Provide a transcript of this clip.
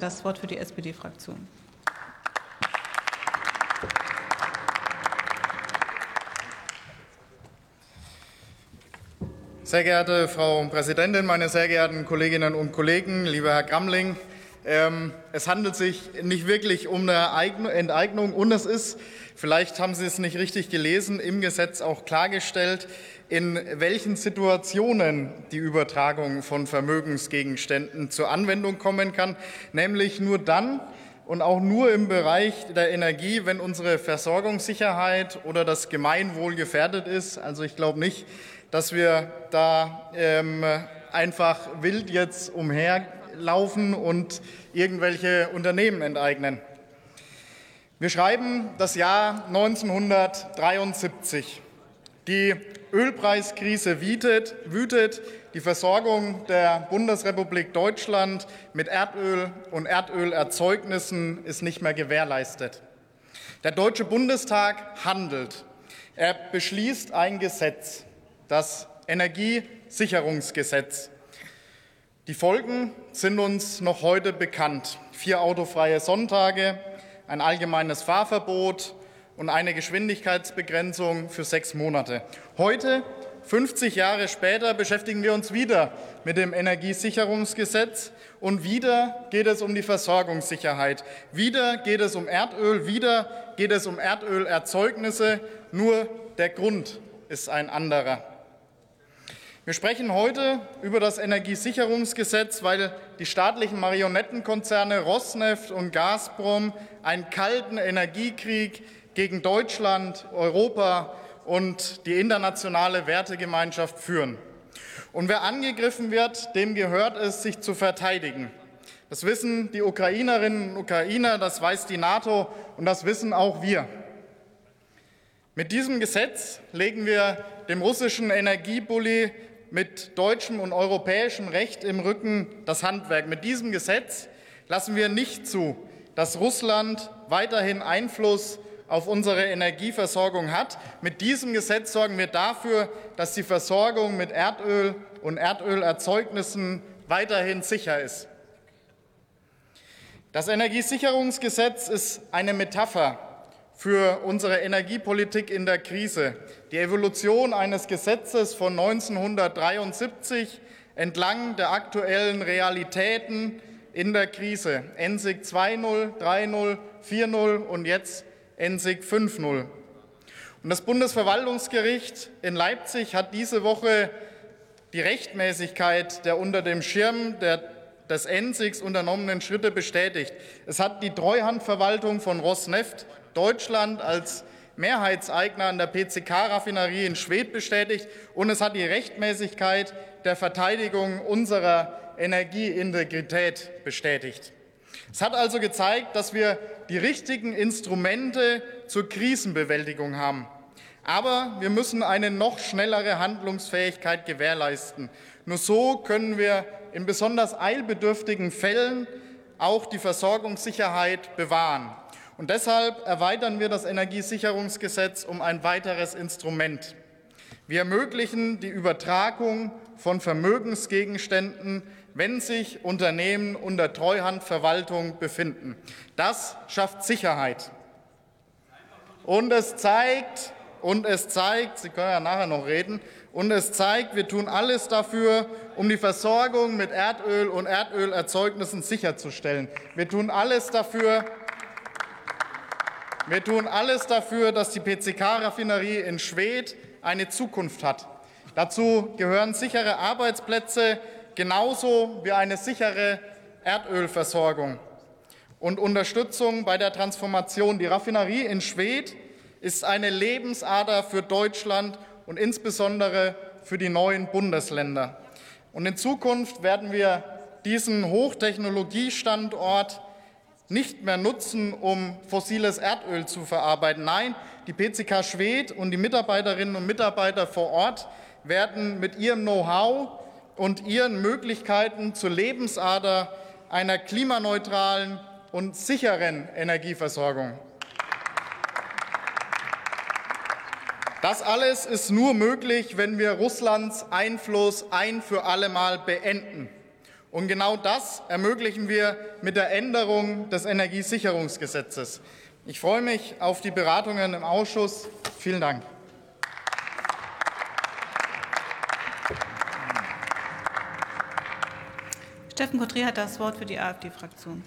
Das Wort für die SPD-Fraktion. Sehr geehrte Frau Präsidentin, meine sehr geehrten Kolleginnen und Kollegen, lieber Herr Gramling, es handelt sich nicht wirklich um eine Enteignung und es ist, vielleicht haben Sie es nicht richtig gelesen, im Gesetz auch klargestellt, in welchen Situationen die Übertragung von Vermögensgegenständen zur Anwendung kommen kann, nämlich nur dann und auch nur im Bereich der Energie, wenn unsere Versorgungssicherheit oder das Gemeinwohl gefährdet ist. Also ich glaube nicht, dass wir da ähm, einfach wild jetzt umherlaufen und irgendwelche Unternehmen enteignen. Wir schreiben das Jahr 1973. Die Ölpreiskrise wütet, wütet. Die Versorgung der Bundesrepublik Deutschland mit Erdöl und Erdölerzeugnissen ist nicht mehr gewährleistet. Der Deutsche Bundestag handelt. Er beschließt ein Gesetz das Energiesicherungsgesetz. Die Folgen sind uns noch heute bekannt. Vier autofreie Sonntage, ein allgemeines Fahrverbot und eine Geschwindigkeitsbegrenzung für sechs Monate. Heute, 50 Jahre später, beschäftigen wir uns wieder mit dem Energiesicherungsgesetz und wieder geht es um die Versorgungssicherheit. Wieder geht es um Erdöl, wieder geht es um Erdölerzeugnisse, nur der Grund ist ein anderer. Wir sprechen heute über das Energiesicherungsgesetz, weil die staatlichen Marionettenkonzerne Rosneft und Gazprom einen kalten Energiekrieg gegen Deutschland, Europa und die internationale Wertegemeinschaft führen. Und wer angegriffen wird, dem gehört es, sich zu verteidigen. Das wissen die Ukrainerinnen und Ukrainer, das weiß die NATO und das wissen auch wir. Mit diesem Gesetz legen wir dem russischen Energiebully mit deutschem und europäischem Recht im Rücken das Handwerk. Mit diesem Gesetz lassen wir nicht zu, dass Russland weiterhin Einfluss auf unsere Energieversorgung hat. Mit diesem Gesetz sorgen wir dafür, dass die Versorgung mit Erdöl und Erdölerzeugnissen weiterhin sicher ist. Das Energiesicherungsgesetz ist eine Metapher für unsere Energiepolitik in der Krise. Die Evolution eines Gesetzes von 1973 entlang der aktuellen Realitäten in der Krise. ENSIG 2.0, 3.0, 4.0 und jetzt ENSIG 5.0. Und das Bundesverwaltungsgericht in Leipzig hat diese Woche die Rechtmäßigkeit der unter dem Schirm der, des ENSIGs unternommenen Schritte bestätigt. Es hat die Treuhandverwaltung von Rosneft Deutschland als Mehrheitseigner an der PCK-Raffinerie in Schwedt bestätigt und es hat die Rechtmäßigkeit der Verteidigung unserer Energieintegrität bestätigt. Es hat also gezeigt, dass wir die richtigen Instrumente zur Krisenbewältigung haben. Aber wir müssen eine noch schnellere Handlungsfähigkeit gewährleisten. Nur so können wir in besonders eilbedürftigen Fällen auch die Versorgungssicherheit bewahren. Und deshalb erweitern wir das Energiesicherungsgesetz um ein weiteres Instrument. Wir ermöglichen die Übertragung von Vermögensgegenständen, wenn sich Unternehmen unter Treuhandverwaltung befinden. Das schafft Sicherheit. Und es zeigt, und es zeigt, Sie können ja nachher noch reden, und es zeigt, wir tun alles dafür, um die Versorgung mit Erdöl und Erdölerzeugnissen sicherzustellen. Wir tun alles dafür, wir tun alles dafür, dass die PCK-Raffinerie in Schwedt eine Zukunft hat. Dazu gehören sichere Arbeitsplätze genauso wie eine sichere Erdölversorgung und Unterstützung bei der Transformation. Die Raffinerie in Schwedt ist eine Lebensader für Deutschland und insbesondere für die neuen Bundesländer. Und in Zukunft werden wir diesen Hochtechnologiestandort nicht mehr nutzen, um fossiles Erdöl zu verarbeiten. Nein, die PCK Schwedt und die Mitarbeiterinnen und Mitarbeiter vor Ort werden mit ihrem Know-how und ihren Möglichkeiten zur Lebensader einer klimaneutralen und sicheren Energieversorgung. Das alles ist nur möglich, wenn wir Russlands Einfluss ein für allemal beenden. Und genau das ermöglichen wir mit der Änderung des Energiesicherungsgesetzes. Ich freue mich auf die Beratungen im Ausschuss. Vielen Dank. Steffen Kotri hat das Wort für die AfD-Fraktion.